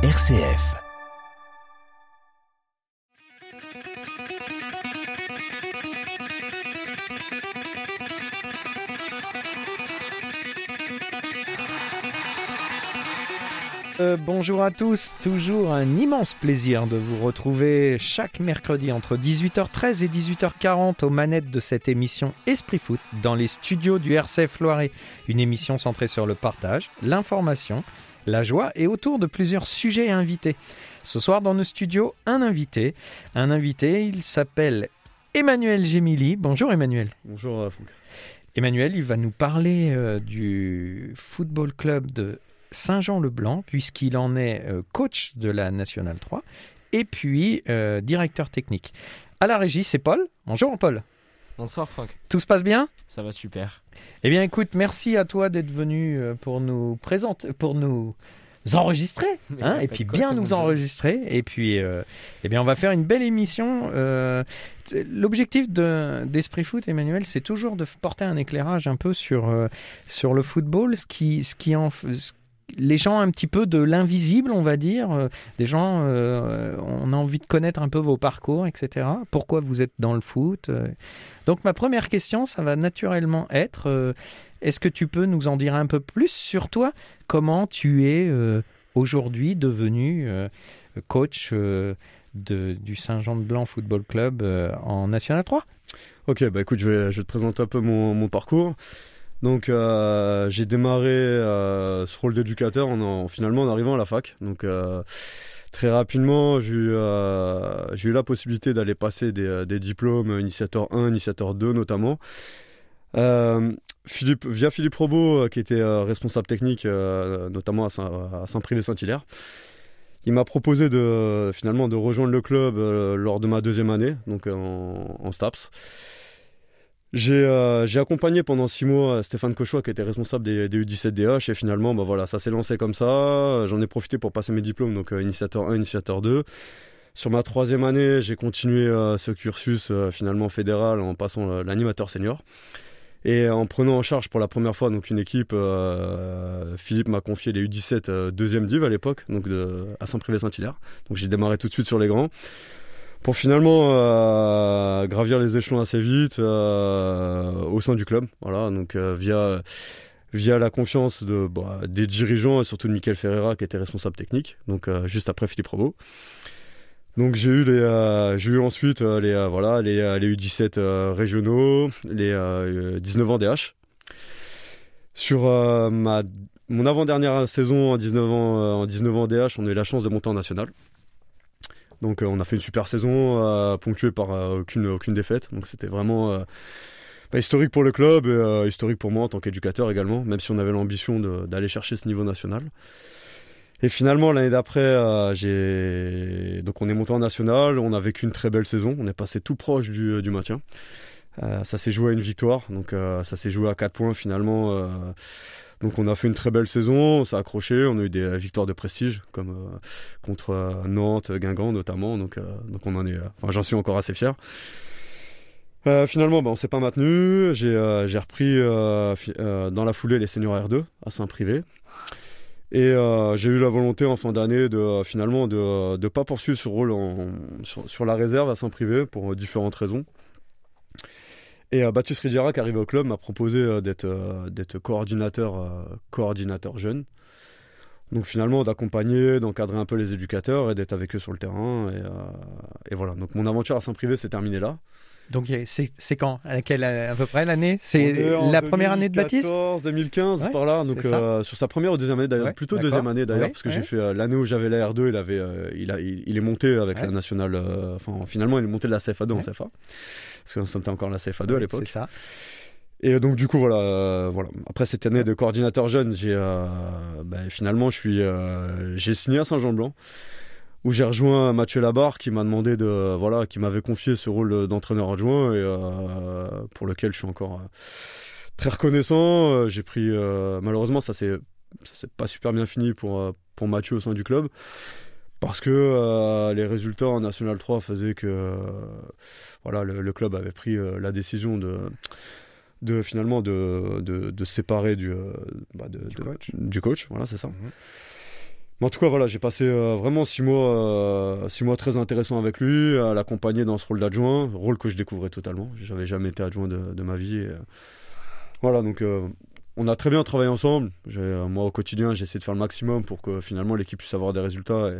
RCF. Euh, bonjour à tous, toujours un immense plaisir de vous retrouver chaque mercredi entre 18h13 et 18h40 aux manettes de cette émission Esprit Foot dans les studios du RCF Loiret, une émission centrée sur le partage, l'information, la joie et autour de plusieurs sujets invités. Ce soir dans nos studios, un invité, un invité, il s'appelle Emmanuel Gemili. Bonjour Emmanuel. Bonjour euh, Franck. Emmanuel, il va nous parler euh, du football club de Saint-Jean-le-Blanc, puisqu'il en est euh, coach de la Nationale 3 et puis euh, directeur technique. À la régie, c'est Paul. Bonjour Paul. Bonsoir Franck, Tout se passe bien? Ça va super. Eh bien écoute, merci à toi d'être venu euh, pour nous présenter, pour nous enregistrer, hein, et puis quoi, bien nous enregistrer. Et puis, euh, eh bien, on va faire une belle émission. Euh, L'objectif de- d'Esprit Foot, Emmanuel, c'est toujours de porter un éclairage un peu sur euh, sur le football, ce qui ce qui en ce- les gens un petit peu de l'invisible, on va dire. Euh, Des gens, euh, on a envie de connaître un peu vos parcours, etc. Pourquoi vous êtes dans le foot euh. Donc ma première question, ça va naturellement être, est-ce que tu peux nous en dire un peu plus sur toi? Comment tu es aujourd'hui devenu coach de, du Saint-Jean-de-Blanc Football Club en National 3 Ok, bah écoute, je vais, je te présenter un peu mon, mon parcours. Donc, euh, j'ai démarré euh, ce rôle d'éducateur en, en- finalement en arrivant à la fac. Donc, euh, très rapidement, j'ai eu, la possibilité d'aller passer des, diplômes initiateur 1, initiateur 2 notamment. Philippe, via Philippe Robot, qui était responsable technique, notamment à Saint- à Saint-Privé-Saint-Hilaire. Il m'a proposé de finalement de rejoindre le club lors de ma deuxième année, donc en STAPS. J'ai euh, j'ai accompagné pendant six mois euh, Stéphane Cochois qui était responsable des, des U17DH et finalement bah voilà ça s'est lancé comme ça. J'en ai profité pour passer mes diplômes donc euh, initiateur 1, initiateur 2. Sur ma troisième année j'ai continué ce cursus finalement fédéral en passant l'animateur senior et en prenant en charge pour la première fois donc une équipe. Philippe m'a confié les U17 euh, deuxième div à l'époque donc à Saint-Privé-Saint-Hilaire. Donc j'ai démarré tout de suite sur les grands pour finalement euh, gravir les échelons assez vite euh, au sein du club. Voilà, donc euh, via via la confiance bah, des dirigeants et surtout de Michael Ferreira qui était responsable technique. Donc juste après Philippe Robot. Donc j'ai eu les j'ai eu ensuite les voilà les, euh, les U17 euh, régionaux, les euh, 19 ans DH. Sur mon avant-dernière saison en 19 ans euh, en 19 ans DH, on a eu la chance de monter en national. Donc euh, on a fait une super saison euh, ponctuée par euh, aucune, défaite. Donc c'était vraiment bah, historique pour le club et historique pour moi en tant qu'éducateur également, même si on avait l'ambition d'aller chercher ce niveau national. Et finalement l'année d'après, on est monté en national, on a vécu une très belle saison, on est passé tout proche du, maintien. Ça s'est joué à une victoire, donc ça s'est joué à 4 points finalement. Donc on a fait une très belle saison, on s'est accroché, on a eu des victoires de prestige comme euh, contre euh, Nantes, Guingamp notamment. Donc, euh, on en est, enfin, j'en suis encore assez fier. Finalement, bah, on s'est pas maintenu. J'ai repris dans la foulée les seniors R2 à Saint-Privé. Et j'ai eu la volonté en fin d'année de finalement ne pas poursuivre ce rôle sur, la réserve à Saint-Privé pour différentes raisons. Et euh, Baptiste Ridiera, qui est arrivé au club, m'a proposé euh, d'être euh, d'être coordinateur, coordinateur jeune. Donc finalement d'accompagner, d'encadrer un peu les éducateurs et d'être avec eux sur le terrain. Et, et voilà, donc mon aventure à Saint-Privé s'est terminée là. Donc c'est quand? À, quelle, à peu près l'année? C'est la première année de Baptiste? 2014, 2015 Ouais, par là. Donc euh, sur sa première ou deuxième année d'ailleurs, Ouais, plutôt deuxième année d'ailleurs, Ouais, parce que j'ai fait euh, l'année où j'avais la R2, il avait, euh, il, a, il, il est monté avec la nationale. Enfin finalement il est monté de la CFA2 en. CFA, parce que c'était encore la CFA2 à l'époque. C'est ça. Et donc du coup voilà, euh, voilà. Après cette année de coordinateur jeune, j'ai euh, ben, finalement je suis, euh, j'ai signé à Saint-Jean-Blanc où j'ai rejoint Mathieu Labarre qui m'a demandé de voilà, qui m'avait confié ce rôle d'entraîneur adjoint et euh, pour lequel je suis encore euh, très reconnaissant. Euh, J'ai pris euh, malheureusement ça s'est s'est pas super bien fini pour pour Mathieu au sein du club. Parce que euh, les résultats en National 3 faisaient que voilà, le, le club avait pris la décision de, de finalement de, de, de se séparer du, bah, de- Du de- coach. du coach, voilà, c'est ça. Mhm. Mais en tout cas, voilà, j'ai passé euh, vraiment six mois, euh, six mois très intéressants avec lui, à l'accompagner dans ce rôle d'adjoint, rôle que je découvrais totalement. J'avais jamais été adjoint de, ma vie. euh, voilà, donc on a très bien travaillé ensemble. Moi, au quotidien, j'ai essayé de faire le maximum pour que finalement l'équipe puisse avoir des résultats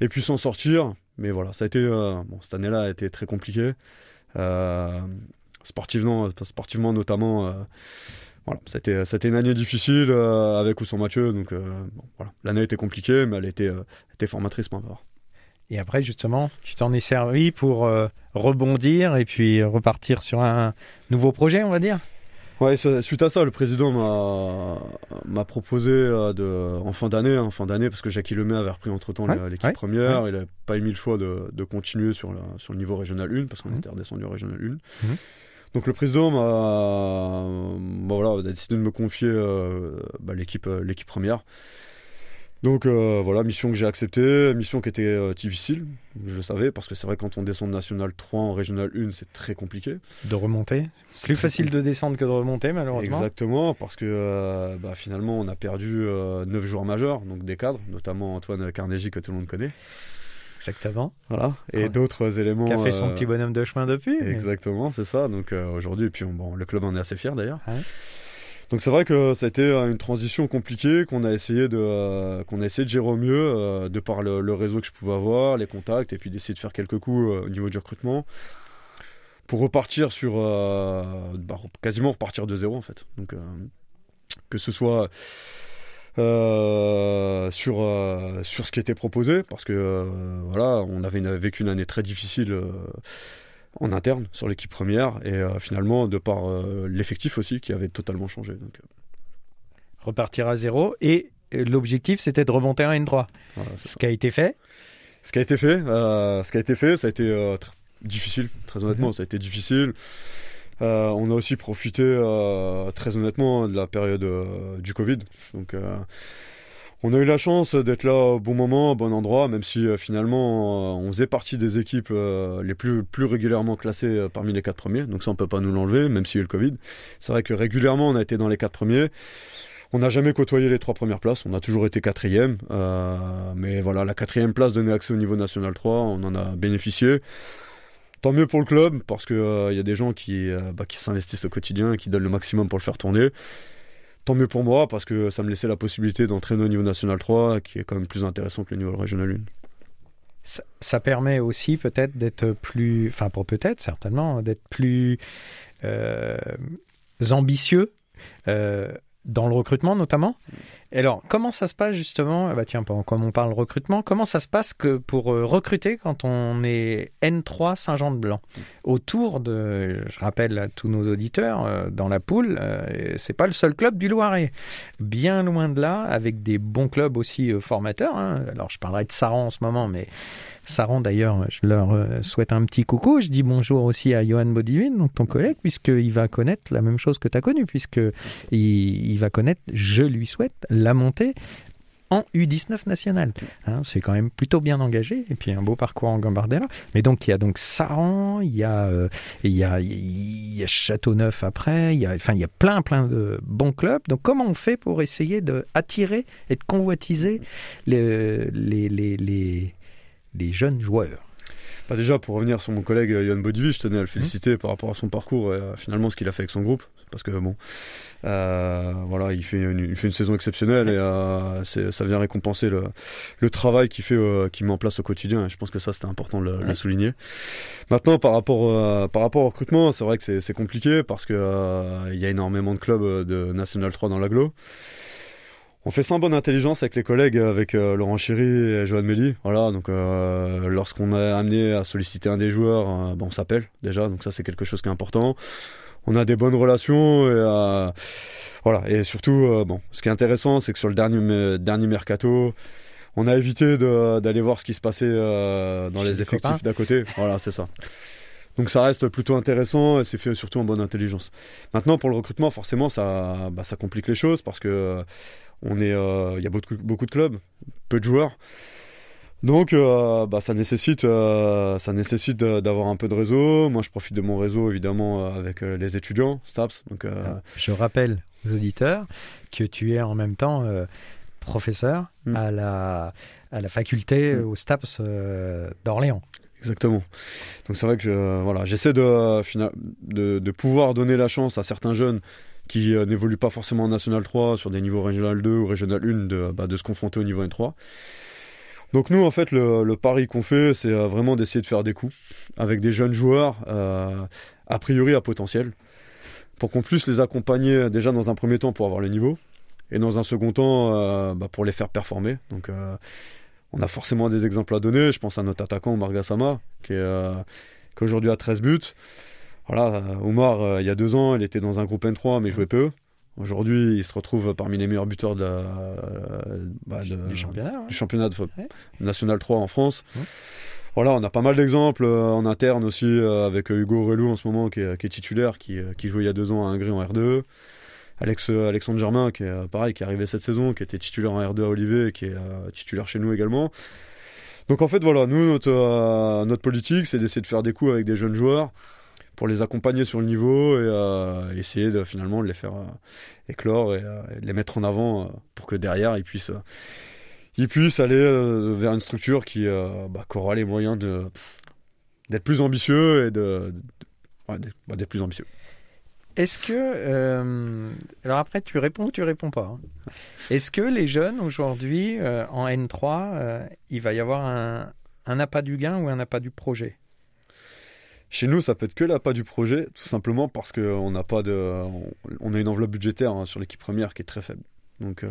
et, puisse s'en sortir. Mais voilà, ça a été, bon, cette année-là a été très compliquée. Sportivement, sportivement notamment. Euh, voilà, c'était c'était une année difficile euh, avec ou sans Mathieu, donc euh, bon, voilà, l'année était compliquée, mais elle était, euh, était formatrice pour ma part. Et après, justement, tu t'en es servi pour euh, rebondir et puis repartir sur un nouveau projet, on va dire? Ouais, su- suite à ça, le président m'a m'a proposé euh, de en fin d'année, en fin d'année, parce que Jackie Lemay avait repris entre temps Ouais, l'équipe ouais, première, il n'a pas émis le choix de, de continuer sur, la- sur le niveau régional 1, parce qu'on Mhm. était redescendu en régional 1. Mhm. Donc le président m'a bah voilà, a décidé de me confier euh, bah, l'équipe euh, l'équipe première. Donc euh, voilà, mission que j'ai acceptée, mission qui était euh, difficile, je le savais, parce que c'est vrai quand on descend de National 3 en Régional 1, c'est très compliqué. De remonter. C'est Plus facile de descendre que de remonter, malheureusement. Exactement, parce que euh, bah, finalement on a perdu euh, 9 joueurs majeurs, donc des cadres, notamment Antoine Carnegie que tout le monde connaît. Exactement. Voilà. Et Ouais. d'autres éléments. Qui a fait son euh, petit bonhomme de chemin depuis. mais- Exactement, c'est ça. Donc euh, aujourd'hui, puis on- bon, le club en est assez fier d'ailleurs. Ouais. Donc c'est vrai que ça a été euh, une transition compliquée qu'on a essayé de euh, qu'on a essayé de gérer au mieux euh, de par le, le réseau que je pouvais avoir, les contacts et puis d'essayer de faire quelques coups euh, au niveau du recrutement pour repartir sur bah, quasiment repartir de zéro en fait. Donc que ce soit euh, sur euh, sur ce qui était proposé parce que euh, voilà on avait une- vécu une année très difficile en interne sur l'équipe première et finalement de par l'effectif aussi qui avait totalement changé donc Repartir à zéro. Et l'objectif, c'était de remonter à N3. voilà, c'est Ce qui a été fait. ce qui a été fait ce qui a été fait ça a été euh, tr- difficile très honnêtement Mhm. ça a été difficile Euh, on a aussi profité euh, très honnêtement de la période euh, du Covid donc euh, on a eu la chance d'être là au bon moment, au bon endroit, même si euh, finalement on faisait partie des équipes les plus, plus régulièrement classées parmi les quatre premiers. Donc ça on peut pas nous l'enlever, même s'il y a eu le Covid. C'est vrai que régulièrement on a été dans les quatre premiers. On n'a jamais côtoyé les trois premières places, on a toujours été quatrième. Euh, mais voilà, la quatrième place donnait accès au niveau national 3, on en a bénéficié. Tant mieux pour le club, parce qu'il y a des gens qui, euh, bah, qui s'investissent au quotidien qui donnent le maximum pour le faire tourner. Tant mieux pour moi, parce que ça me laissait la possibilité d'entraîner au niveau national 3, qui est quand même plus intéressant que le niveau régional 1. Ça, ça permet aussi peut-être d'être plus, enfin pour peut-être certainement, d'être plus euh, ambitieux euh, dans le recrutement notamment. Et alors, comment ça se passe justement? Ah Bah tiens, comme on parle recrutement, comment ça se passe que pour euh, recruter quand on est N3 Saint-Jean-de-Blanc Autour de, je rappelle à tous nos auditeurs, euh, dans la poule, euh, c'est pas le seul club du Loiret. Bien loin de là, avec des bons clubs aussi formateurs. hein. Alors, je parlerai de Saran en ce moment, mais Saran, d'ailleurs, je leur euh, souhaite un petit coucou. Je dis bonjour aussi à Johan Bodivin, donc ton collègue, puisqu'il va connaître la même chose que tu as connu, puisque il, va connaître, je lui souhaite, la montée en U19 national. Hein, c'est quand même plutôt bien engagé, et puis un beau parcours en Gambardella. Mais donc, il y a donc Saran, il y a, euh, il Châteauneuf après, il y a, enfin, il y a plein, plein de bons clubs. Donc, comment on fait pour essayer d'attirer et de convoitiser les, les, les, les jeunes joueurs Bah déjà, pour revenir sur mon collègue euh, Yann Bodivi, je tenais à le féliciter par rapport à son parcours et euh, finalement ce qu'il a fait avec son groupe. Parce que bon, euh, voilà, il fait, une, il fait une saison exceptionnelle et euh, ça vient récompenser le, le travail qu'il fait, euh, qu'il met en place au quotidien. Et je pense que ça, c'était important de le, souligner. Maintenant, par rapport, par rapport au recrutement, c'est vrai que c'est- compliqué parce euh, il y a énormément de clubs de National 3 dans l'agglo. On fait ça en bonne intelligence avec les collègues, avec euh, Laurent Chéry et Johan Melli. Voilà, donc euh, lorsqu'on est amené à solliciter un des joueurs, euh, bon, on s'appelle déjà, donc ça c'est quelque chose qui est important. On a des bonnes relations et euh, voilà, et surtout, euh, bon, ce qui est intéressant, c'est que sur le dernier dernier mercato, on a évité d'aller voir ce qui se passait euh, dans Chez les effectifs d'à côté. Voilà, c'est ça. Donc ça reste plutôt intéressant et c'est fait surtout en bonne intelligence. Maintenant pour le recrutement, forcément ça, bah, ça complique les choses parce que euh, on est, euh, il y a beaucoup, beaucoup de clubs, peu de joueurs. Donc euh, bah, ça nécessite, euh, ça nécessite d'avoir un peu de réseau. Moi je profite de mon réseau évidemment avec les étudiants, STAPS. Donc euh, Je rappelle aux auditeurs que tu es en même temps professeur Mm. à, la, à la faculté, Mm. au STAPS d'Orléans. Exactement. Donc c'est vrai que voilà, j'essaie de, de, de pouvoir donner la chance à certains jeunes qui euh, n'évoluent pas forcément en National 3 sur des niveaux Régional 2 ou Régional 1 de, bah, de se confronter au niveau N3. Donc nous en fait le, pari qu'on fait c'est euh, vraiment d'essayer de faire des coups avec des jeunes joueurs euh, a priori à potentiel pour qu'on puisse les accompagner déjà dans un premier temps pour avoir le niveau et dans un second temps euh, bah, pour les faire performer. Donc on a forcément des exemples à donner. Je pense à notre attaquant Omar Gassama, qui est, qui aujourd'hui a 13 buts. Voilà, Omar, euh, il y a deux ans, il était dans un groupe N3, mais il jouait peu. Aujourd'hui, il se retrouve parmi les meilleurs buteurs de la- euh, bah, de- du championnat. du championnat de Ouais. national 3 en France. Ouais. Voilà, on a pas mal d'exemples euh, en interne aussi avec Hugo Relou en ce moment qui est, qui est titulaire, qui, qui jouait il y a deux ans à Hongrie en R2. Alex, Alexandre Germain qui est pareil, qui est arrivé cette saison, qui était titulaire en R2 à Olivier et qui est titulaire chez nous également. Donc en fait voilà, nous notre, euh, notre politique c'est d'essayer de faire des coups avec des jeunes joueurs pour les accompagner sur le niveau et euh, essayer de finalement les faire euh, éclore et, euh, les mettre en avant pour que derrière ils puissent ils puissent aller vers une structure qui, euh, bah, aura les moyens d'être plus ambitieux et de, bah, plus ambitieux. Est-ce que. alors après, tu réponds ou tu réponds pas. hein? Est-ce que les jeunes aujourd'hui, en N3, euh, il va y avoir un, un appât du gain ou un appât du projet? Chez nous, ça peut être que l'appât du projet, tout simplement parce qu'on n'a pas de, on, on a une enveloppe budgétaire hein, sur l'équipe première qui est très faible. Donc, euh,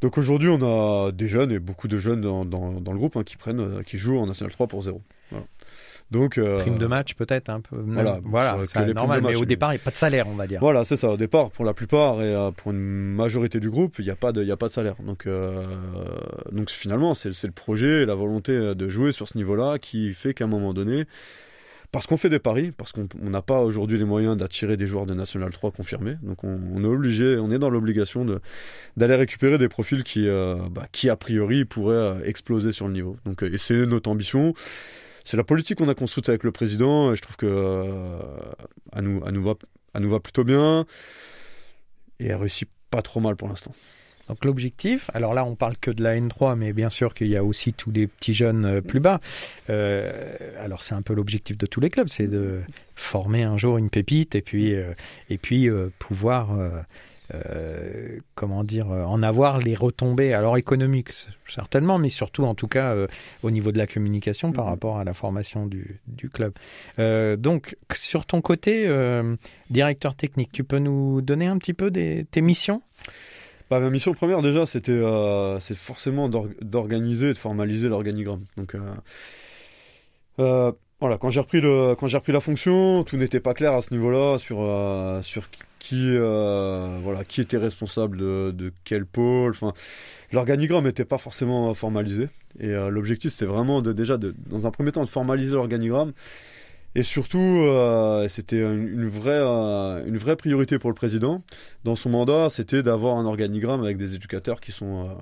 donc aujourd'hui, on a des jeunes et beaucoup de jeunes dans, dans, dans le groupe hein, qui prennent, euh, qui jouent en National 3 pour zéro. Voilà. Donc, euh, Prime de match peut-être un peu. voilà, voilà c'est normal. match, mais au départ, il n'y a pas de salaire, on va dire. Voilà, c'est ça. Au départ, pour la plupart et euh, pour une majorité du groupe, il n'y a, pas de- il a pas de salaire. Donc, euh, donc finalement, c'est le projet et la volonté de jouer sur ce niveau-là qui fait qu'à un moment donné, parce qu'on fait des paris, parce qu'on on n'a pas aujourd'hui les moyens d'attirer des joueurs de National 3 confirmés, donc on, est obligé, on est dans l'obligation d'aller récupérer des profils qui, euh, bah, a priori pourraient euh, exploser sur le niveau. Donc, euh, et c'est notre ambition. C'est la politique qu'on a construite avec le président je trouve que à nous, à nous va nous va plutôt bien et elle réussit pas trop mal pour l'instant. Donc l'objectif, alors là on parle que de la N3, mais bien sûr qu'il y a aussi tous les petits jeunes euh, plus bas. Euh, alors c'est un peu l'objectif de tous les clubs, c'est de former un jour une pépite et puis euh, et puis euh, pouvoir euh, comment dire euh, en avoir les retombées alors économiques certainement, mais surtout en tout cas euh, au niveau de la communication par Mhm. rapport à la formation du, du club. Donc sur ton côté directeur technique, tu peux nous donner un petit peu des, tes missions? Bah, ma mission première déjà, c'était euh, forcément d'or- d'organiser et de formaliser l'organigramme. Donc euh, euh, voilà, quand j'ai repris le quand j'ai repris la fonction, tout n'était pas clair à ce niveau-là sur euh, sur qui voilà qui était responsable de, de quel pôle. Enfin, l'organigramme n'était pas forcément formalisé et l'objectif c'était vraiment de déjà de, dans un premier temps de formaliser l'organigramme et surtout euh, c'était une, vraie euh, une vraie priorité pour le président dans son mandat, c'était d'avoir un organigramme avec des éducateurs qui sont, euh,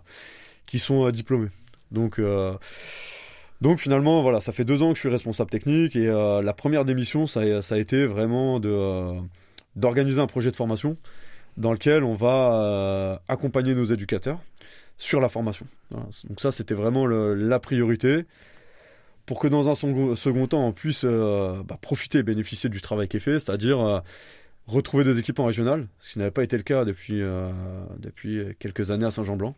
qui sont diplômés. Donc, donc finalement, voilà, ça fait deux ans que je suis responsable technique et la première démission, ça, a- ça a été vraiment de, d'organiser un projet de formation dans lequel on va accompagner nos éducateurs sur la formation. Donc ça, c'était vraiment la priorité pour que dans un second, temps, on puisse euh, bah, profiter et bénéficier du travail qui est fait, c'est-à-dire euh, retrouver des équipes en ce qui n'avait pas été le cas depuis, euh, depuis quelques années à Saint-Jean-Blanc.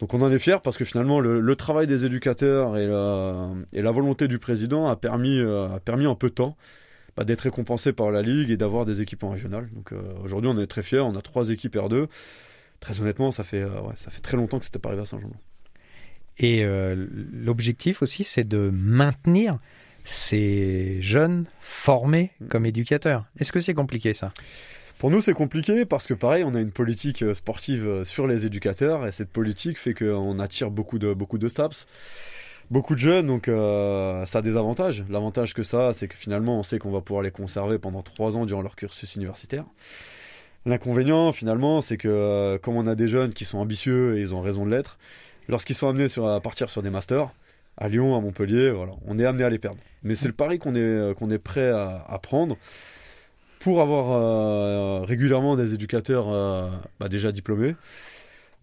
Donc on en est fiers parce que finalement le, travail des éducateurs et la, volonté du président a permis, a permis en peu de temps bah, d'être récompensé par la Ligue et d'avoir des équipes en régional. Donc aujourd'hui on est très fiers, on a trois équipes R2. Très honnêtement, ça fait, ouais, ça fait très longtemps que c'était pas arrivé à Saint-Jean-Blanc. Et euh, l'objectif aussi, c'est de maintenir ces jeunes formés comme éducateurs. Est-ce que c'est compliqué ça? Pour nous, c'est compliqué parce que, pareil, on a une politique euh, sportive euh, sur les éducateurs et cette politique fait qu'on attire beaucoup de, beaucoup de STAPS, beaucoup de jeunes, donc ça a des avantages. L'avantage que ça, c'est que finalement, on sait qu'on va pouvoir les conserver pendant trois ans durant leur cursus universitaire. L'inconvénient, finalement, c'est que comme on a des jeunes qui sont ambitieux et ils ont raison de l'être, lorsqu'ils sont amenés sur, à partir sur des masters, à Lyon, à Montpellier, voilà, on est amené à les perdre. Mais c'est le pari qu'on est, euh, est prêt à, prendre pour avoir euh, régulièrement des éducateurs euh, bah, déjà diplômés,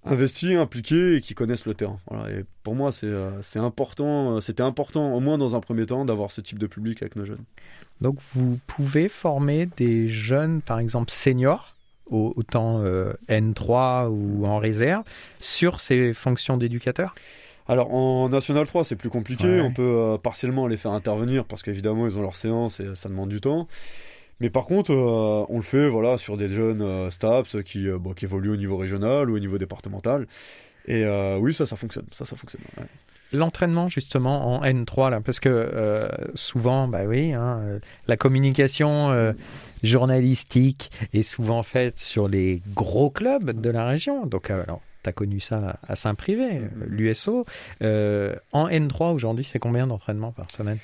investis, impliqués et qui connaissent le terrain. Et pour moi, c'est important, c'était important, au moins dans un premier temps, d'avoir ce type de public avec nos jeunes. Donc vous pouvez former des jeunes, par exemple seniors, autant N3 ou en réserve, sur ces fonctions d'éducateur? Alors en National 3, c'est plus compliqué. On peut partiellement les faire intervenir parce qu'évidemment, ils ont leur séance et ça demande du temps. Mais par contre, euh, on le fait voilà, sur des jeunes euh, STAPS qui, euh, qui évoluent au niveau régional ou au niveau départemental. Et oui, ça, ça fonctionne. Ça, ça fonctionne. L'entraînement justement en N3 là, parce que souvent, bah oui, hein, la communication journalistique est souvent faite sur les gros clubs de la région. Donc, alors, tu as connu ça à Saint-Privé, mm-hmm. l'USO. en N3 aujourd'hui, c'est combien d'entraînements par semaine?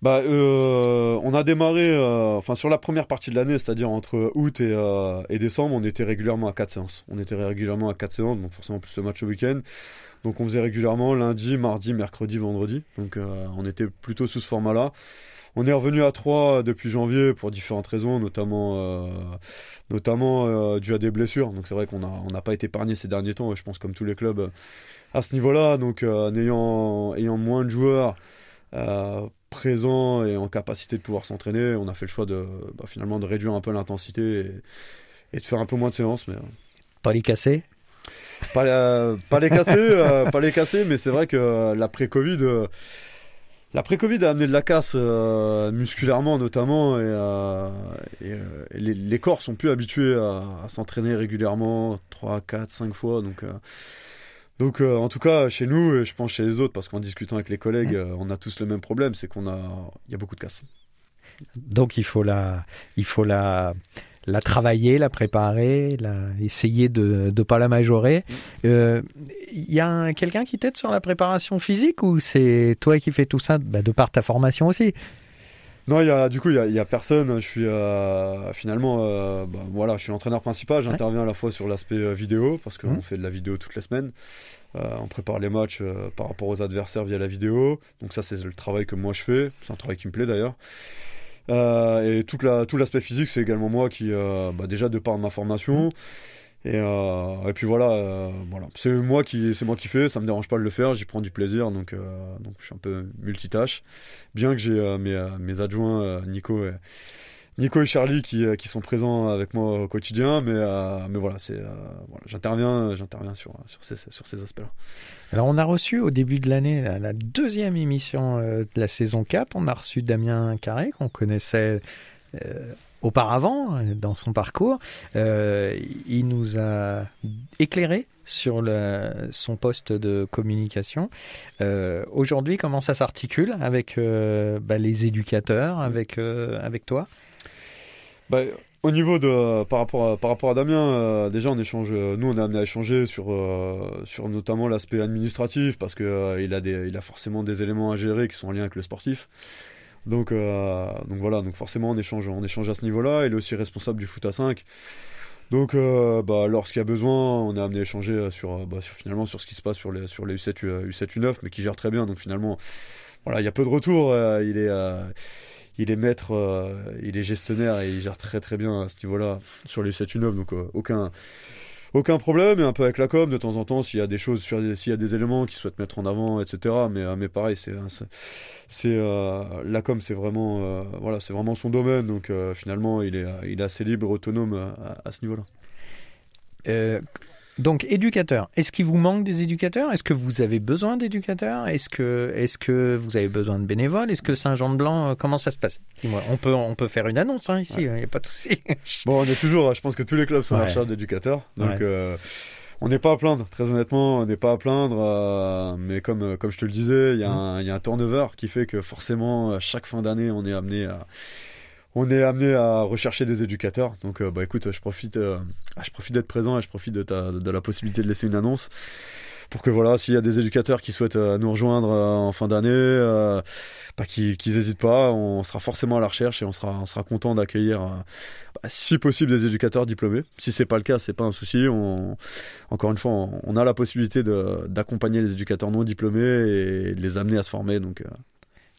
Bah, euh, on a démarré, euh, enfin sur la première partie de l'année, c'est-à-dire entre août et, euh, et, décembre, on était régulièrement à 4 séances. On était régulièrement à 4 séances, donc forcément plus le match au week-end. Donc on faisait régulièrement lundi, mardi, mercredi, vendredi. Donc euh, on était plutôt sous ce format-là. On est revenu à 3 depuis janvier pour différentes raisons, notamment, euh, notamment dû à des blessures. Donc c'est vrai qu'on n'a on n'a pas été épargné ces derniers temps, je pense comme tous les clubs à ce niveau-là. Donc en ayant, ayant moins de joueurs, euh, présent et en capacité de pouvoir s'entraîner, on a fait le choix de bah, finalement de réduire un peu l'intensité et, de faire un peu moins de séances. Mais, euh, pas les casser? Pas, pas, les casser, euh, pas les casser, mais c'est vrai que l'après-Covid, l'après-Covid a amené de la casse musculairement notamment, et, les, corps sont plus habitués à, à s'entraîner régulièrement 3, 4, 5 fois, donc donc euh, en tout cas chez nous et je pense chez les autres parce qu'en discutant avec les collègues euh, on a tous le même problème c'est qu'on a il y a beaucoup de casse. Donc il faut la il faut la la travailler, la préparer, la, essayer de ne pas la majorer. Il mm. euh, y a quelqu'un qui t'aide sur la préparation physique ou c'est toi qui fais tout ça bah, de par ta formation aussi? Non, y a, du coup, il n'y a, a, personne. Je suis euh, finalement, euh, bah, voilà, je suis l'entraîneur principal. J'interviens à la fois sur l'aspect euh, vidéo, parce qu'on mmh. fait de la vidéo toutes les semaines. on prépare les matchs par rapport aux adversaires via la vidéo. Donc ça, c'est le travail que moi je fais. C'est un travail qui me plaît d'ailleurs. Et toute la, tout l'aspect physique, c'est également moi qui, bah, déjà de par ma formation. Et, euh, et puis voilà, euh, voilà. c'est moi qui c'est moi qui fais, ça me dérange pas de le faire, j'y prends du plaisir, donc euh, donc je suis un peu multitâche. Bien que j'ai mes, mes adjoints Nico et Nico et Charlie qui, qui sont présents avec moi au quotidien, mais mais voilà, c'est voilà, j'interviens j'interviens sur sur ces sur ces aspects-là. Alors on a reçu au début de l'année la, deuxième émission de la saison 4, on a reçu Damien Carré qu'on connaissait auparavant dans son parcours. Euh, il nous a éclairé sur le, son poste de communication. Euh, aujourd'hui, comment ça s'articule avec euh, bah, les éducateurs, avec, avec toi? Bah, Au niveau de par rapport à, par rapport à Damien, déjà on échange. Nous, on est amené à échanger sur sur notamment l'aspect administratif parce que il a des il a forcément des éléments à gérer qui sont en lien avec le sportif. Donc, euh, donc voilà, donc forcément on échange, on échange à ce niveau-là. Il est aussi responsable du foot à 5. Donc, euh, bah, lorsqu'il y a besoin, on est amené à échanger sur, bah, sur, finalement sur ce qui se passe sur les, sur les U7, U7, U9, mais qui gère très bien. Donc finalement, voilà, il y a peu de retours. Euh, il est, il est maître, il est gestionnaire et il gère très très bien à ce niveau-là sur les U7, U9. Donc aucun, aucun problème, et un peu avec la com de temps en temps s'il y a des choses, s'il y a des éléments qu'ils souhaitent mettre en avant, etc. Mais, euh, mais pareil, c'est, c'est, euh, la com, c'est vraiment, euh, voilà, c'est vraiment son domaine, donc finalement, il est, il assez libre, autonome à, à ce niveau-là. Donc, éducateur, est-ce qu'il vous manque des éducateurs? Est-ce que vous avez besoin d'éducateurs? Est-ce que, est que vous avez besoin de bénévoles? Est-ce que Saint-Jean-de-Blanc, euh, comment ça se passe? On peut, on peut faire une annonce hein, ici, il n'y a pas de souci. bon, on est toujours, je pense que tous les clubs sont en charge d'éducateurs. Donc, euh, on n'est pas à plaindre, très honnêtement, on n'est pas à plaindre. Euh, mais comme, comme je te le disais, il y, mmh. y, a un turnover qui fait que forcément, à chaque fin d'année, on est amené à on est amené à rechercher des éducateurs. Donc, euh, bah écoute, je profite, euh, ah, je profite d'être présent et je profite de, ta, de la possibilité de laisser une annonce pour que voilà, s'il y a des éducateurs qui souhaitent euh, nous rejoindre en fin d'année, bah, qu'ils n'hésitent pas. On sera forcément à la recherche et on sera, on sera content d'accueillir, bah, si possible, des éducateurs diplômés. Si c'est pas le cas, c'est pas un souci. On, encore une fois, on, a la possibilité d'accompagner les éducateurs non diplômés et de les amener à se former. Donc,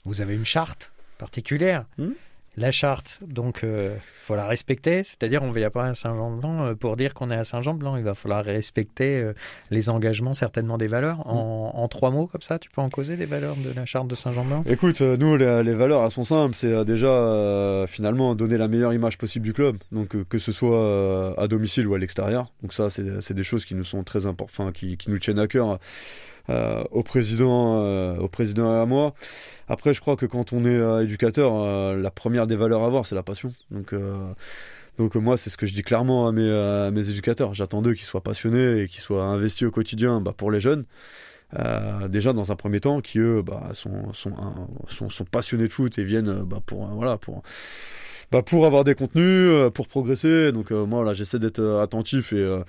vous avez une charte particulière. Hmm? La charte, donc il faut la respecter. C'est-à-dire, on ne vient pas à Saint-Jean-de-Blanc pour dire qu'on est à Saint-Jean-de-Blanc. Il va falloir respecter les engagements, certainement des valeurs. En, trois mots, comme ça, tu peux en causer des valeurs de la charte de Saint-Jean-de-Blanc Écoute, nous, les, valeurs, elles sont simples. C'est déjà, finalement, donner la meilleure image possible du club. Donc, que ce soit à domicile ou à l'extérieur. Donc, ça, c'est des choses qui nous sont très importantes, qui nous tiennent à cœur euh, au président, euh, au président et à moi. Après, je crois que quand on est euh, éducateur, la première des valeurs à avoir, c'est la passion. Donc donc moi, c'est ce que je dis clairement à mes, mes éducateurs. J'attends d'eux qu'ils soient passionnés et qu'ils soient investis au quotidien bah, pour les jeunes. déjà dans un premier temps, qui eux bah, sont, sont, sont, sont, passionnés de foot et viennent bah, pour, voilà, pour, bah, pour avoir des contenus, pour progresser. Donc moi, là, j'essaie d'être attentif et,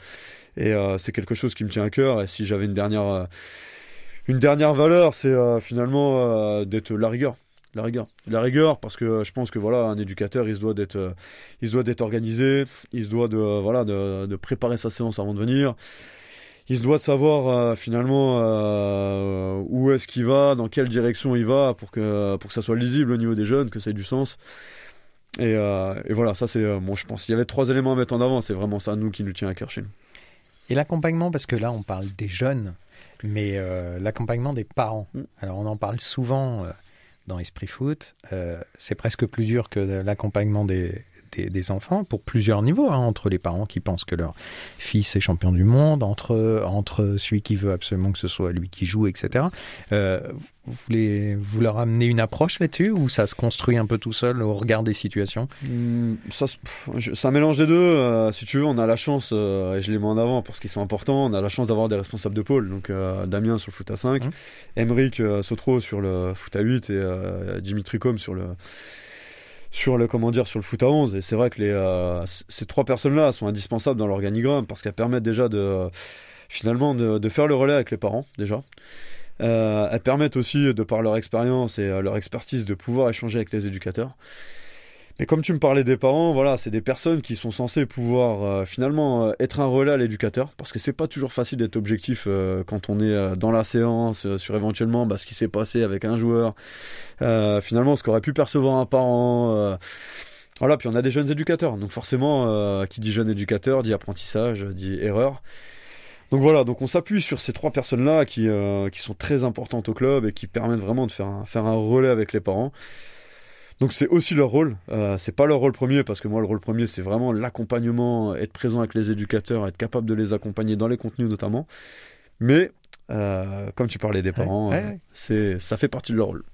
et c'est quelque chose qui me tient à cœur. Et si j'avais une dernière une dernière valeur, c'est euh, finalement euh, d'être la rigueur. La rigueur. La rigueur, parce que je pense que voilà, un éducateur, il se doit d'être, euh, il se doit d'être organisé, il se doit de, voilà, de, préparer sa séance avant de venir. Il se doit de savoir finalement où est-ce qu'il va, dans quelle direction il va, pour que, pour que ça soit lisible au niveau des jeunes, que ça ait du sens. Et, et voilà, ça c'est, bon, je pense, qu'il y avait trois éléments à mettre en avant, c'est vraiment ça, nous, qui nous tient à cœur chez nous. Et l'accompagnement, parce que là, on parle des jeunes, mais euh, l'accompagnement des parents. Mm. Alors on en parle souvent euh, dans Esprit Foot. Euh, c'est presque plus dur que l'accompagnement des, des, enfants pour plusieurs niveaux, hein, entre les parents qui pensent que leur fils est champion du monde, entre, entre celui qui veut absolument que ce soit lui qui joue, etc. Euh, vous, voulez, vous leur amener une approche là-dessus ou ça se construit un peu tout seul au regard des situations? Hmm, ça, ça mélange les deux. Euh, si tu veux, on a la chance, euh, et je les mets en avant parce qu'ils sont importants, on a la chance d'avoir des responsables de pôle. Donc Damien sur le foot à 5, mmh. Sotro sur le foot à 8 et Dimitri Com sur le sur le comment dire sur le foot à 11 et c'est vrai que les, euh, ces trois personnes là sont indispensables dans l'organigramme parce qu'elles permettent déjà de finalement de, faire le relais avec les parents déjà. Euh, elles permettent aussi de par leur expérience et euh, leur expertise de pouvoir échanger avec les éducateurs mais comme tu me parlais des parents, voilà, c'est des personnes qui sont censées pouvoir euh, finalement euh, être un relais à l'éducateur, parce que c'est pas toujours facile d'être objectif euh, quand on est dans la séance sur éventuellement bah, ce qui s'est passé avec un joueur, finalement ce qu'aurait pu percevoir un parent. voilà, puis on a des jeunes éducateurs, donc forcément, qui dit jeune éducateur dit apprentissage, dit erreur. Donc voilà, donc on s'appuie sur ces trois personnes-là qui, qui sont très importantes au club et qui permettent vraiment de faire faire un relais avec les parents. Donc c'est aussi leur rôle. Euh, c'est pas leur rôle premier parce que moi le rôle premier c'est vraiment l'accompagnement, être présent avec les éducateurs, être capable de les accompagner dans les contenus notamment. Mais euh, comme tu parlais des parents, euh, c'est ça fait partie de leur rôle.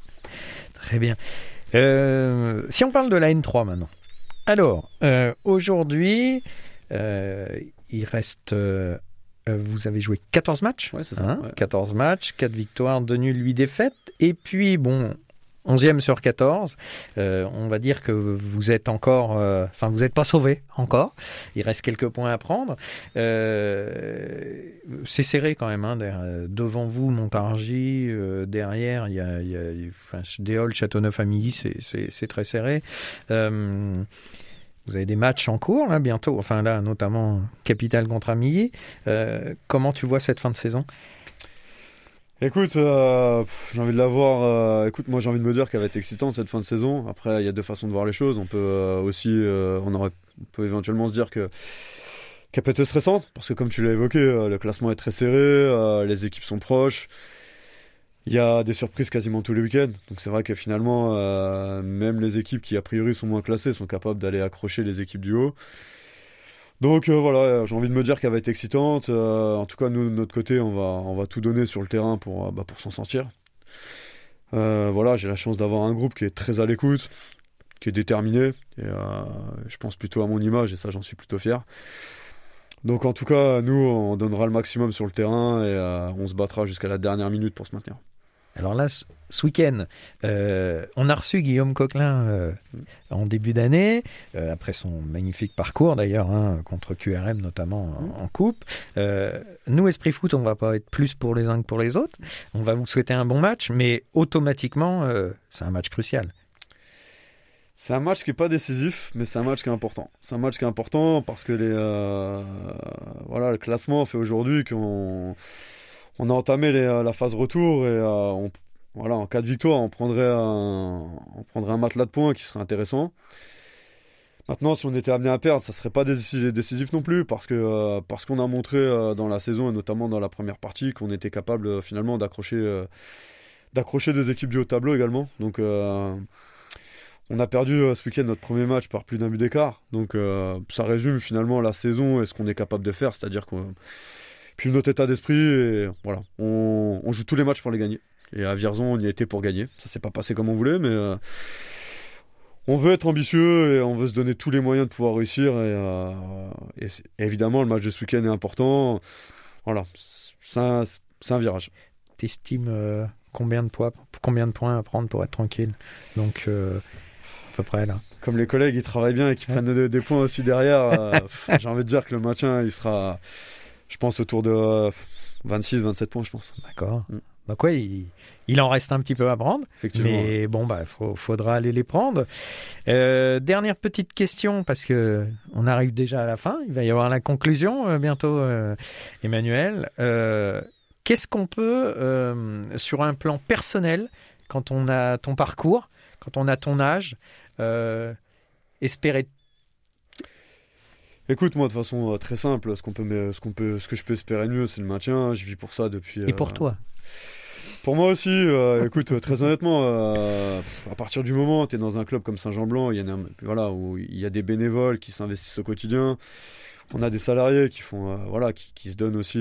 Très bien. si on parle de la N3 maintenant. Alors aujourd'hui, il reste vous avez joué 14 matchs. Ouais, c'est ça. 14 hein, matchs, 4 victoires, 2 nuls, 8 défaites. Et puis, bon, 11e sur 14. Euh, on va dire que vous êtes encore, euh, enfin vous n'êtes pas sauvé encore. Il reste quelques points à prendre. Euh, c'est serré quand même. Hein, devant vous, Montargis. derrière, il y a, y a enfin, Déol, Châteauneuf-Amilly, c'est très serré. vous avez des matchs en cours bientôt. Enfin là, notamment Capital contre Amilly. comment tu vois cette fin de saison? Écoute, euh, j'ai envie de la voir. Euh, écoute, moi j'ai envie de me dire qu'elle va être excitante cette fin de saison. Après, il y a deux façons de voir les choses. On peut euh, aussi, on, aurait, on peut éventuellement se dire que qu'elle peut être stressante parce que comme tu l'as évoqué, le classement est très serré, les équipes sont proches. Il y a des surprises quasiment tous les week-ends. Donc c'est vrai que finalement, même les équipes qui a priori sont moins classées sont capables d'aller accrocher les équipes du haut. Donc euh, voilà, j'ai envie de me dire qu'elle va être excitante. Euh, en tout cas, nous de notre côté, on va, tout donner sur le terrain pour, euh, bah, pour s'en sortir. voilà, j'ai la chance d'avoir un groupe qui est très à l'écoute, qui est déterminé. Et je pense plutôt à mon image et ça, j'en suis plutôt fier. Donc en tout cas, nous, on donnera le maximum sur le terrain et on se battra jusqu'à la dernière minute pour se maintenir. Alors là, ce week-end, euh, on a reçu Guillaume Coquelin euh, en début d'année, euh, après son magnifique parcours d'ailleurs, hein, contre QRM notamment en, coupe. nous, Esprit Foot, on va pas être plus pour les uns que pour les autres. On va vous souhaiter un bon match, mais automatiquement, c'est un match crucial. C'est un match qui n'est pas décisif, mais c'est un match qui est important. C'est un match qui est important parce que les, voilà, le classement fait aujourd'hui qu'on on a entamé euh, la phase retour et euh, voilà, en cas de victoire, on prendrait un, on prendrait un matelas de points qui serait intéressant. Maintenant, si on était amené à perdre, ça serait pas décisif non plus parce euh, qu'on a montré dans la saison et notamment dans la première partie qu'on était capable finalement d'accrocher d'accrocher des équipes du haut tableau également. Donc on a perdu ce week-end notre premier match par plus d'un but d'écart. Donc ça résume finalement la saison et ce qu'on est capable de faire, c'est-à-dire qu'on puis notre état d'esprit et voilà, on, on, joue tous les matchs pour les gagner. Et à Vierzon, on y a été pour gagner. Ça s'est pas passé comme on voulait, mais on veut être ambitieux et on veut se donner tous les moyens de pouvoir réussir. Et, euh, évidemment, le match de ce week-end est important. Voilà, c'est un, virage. T'estimes euh, combien, de points, combien de points à prendre pour être tranquille? Donc, euh, à peu près là. Comme les collègues, ils travaillent bien et qu'ils prennent des, points aussi derrière, j'ai envie de dire que le maintien, il sera, je pense, autour de 26, 27 points, je pense. D'accord. Mm. Donc ouais, il, il, en reste un petit peu à prendre. Effectivement. Mais bon, bah, faudra aller les prendre. Euh, dernière petite question, parce que on arrive déjà à la fin. Il va y avoir la conclusion euh, bientôt, euh, Emmanuel. Qu'est-ce qu'on peut, sur un plan personnel, quand on a ton parcours, quand on a ton âge, espérer Écoute, moi, de façon très simple, ce qu'on peut, ce qu'on peut, ce que je peux espérer mieux, c'est le maintien. Je vis pour ça depuis. Et pour toi pour moi aussi, euh, écoute, très honnêtement, euh, à partir du moment où tu es dans un club comme Saint-Jean-Blanc, il y, a, voilà, où il y a des bénévoles qui s'investissent au quotidien, on a des salariés qui, font, euh, voilà, qui, se donnent aussi.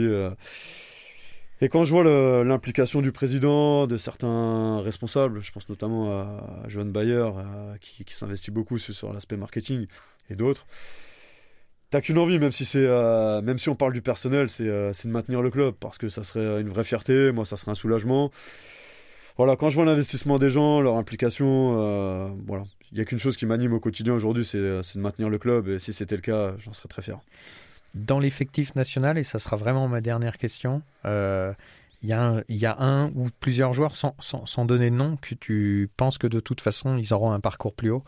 Et quand je vois l'implication du président, de certains responsables, je pense notamment à Johan Bayer, qui, s'investit beaucoup sur l'aspect marketing, et d'autres, T'as qu'une envie, même si c'est, euh, même si on parle du personnel, euh, c'est, de maintenir le club parce que ça serait une vraie fierté. Moi, ça serait un soulagement. Voilà, quand je vois l'investissement des gens, leur implication, euh, voilà, il y a qu'une chose qui m'anime au quotidien aujourd'hui, c'est, de maintenir le club. Et si c'était le cas, j'en serais très fier. Dans l'effectif national, et ça sera vraiment ma dernière question, il y, y, a un ou plusieurs joueurs, sans donner de nom, que tu penses que de toute façon, ils auront un parcours plus haut?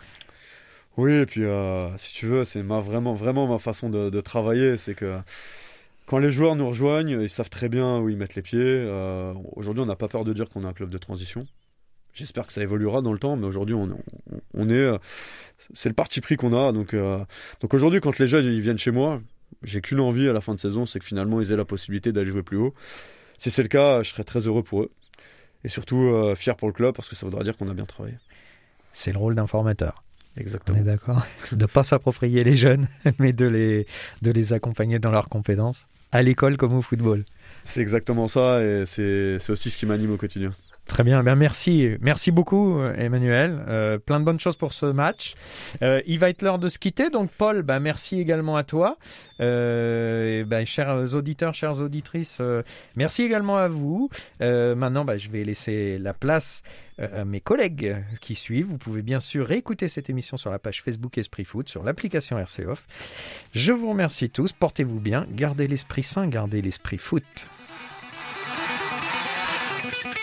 Oui, et puis euh, si tu veux, c'est vraiment, vraiment ma façon de, travailler. C'est que quand les joueurs nous rejoignent, ils savent très bien où ils mettent les pieds. Euh, aujourd'hui, on n'a pas peur de dire qu'on est un club de transition. J'espère que ça évoluera dans le temps, mais aujourd'hui, on, on, est. Euh, c'est le parti pris qu'on a. Donc, donc aujourd'hui, quand les jeunes ils viennent chez moi, j'ai qu'une envie à la fin de saison, c'est que finalement, ils aient la possibilité d'aller jouer plus haut. Si c'est le cas, je serais très heureux pour eux. Et surtout, fier pour le club, parce que ça voudra dire qu'on a bien travaillé. C'est le rôle d'un formateur. Exactement. On est d'accord. de ne pas s'approprier les jeunes, mais de les, de les accompagner dans leurs compétences, à l'école comme au football. C'est exactement ça, et c'est aussi ce qui m'anime au quotidien. Très bien, bien merci, merci beaucoup Emmanuel. Euh, plein de bonnes choses pour ce match. Euh, il va être l'heure de se quitter, donc Paul, bah, merci également à toi. Euh, bah, chers auditeurs, chères auditrices, merci également à vous. maintenant, bah, je vais laisser la place à mes collègues qui suivent. Vous pouvez bien sûr réécouter cette émission sur la page Facebook Esprit Foot, sur l'application RC Off. Je vous remercie tous, portez-vous bien, gardez l'esprit sain, gardez l'esprit foot.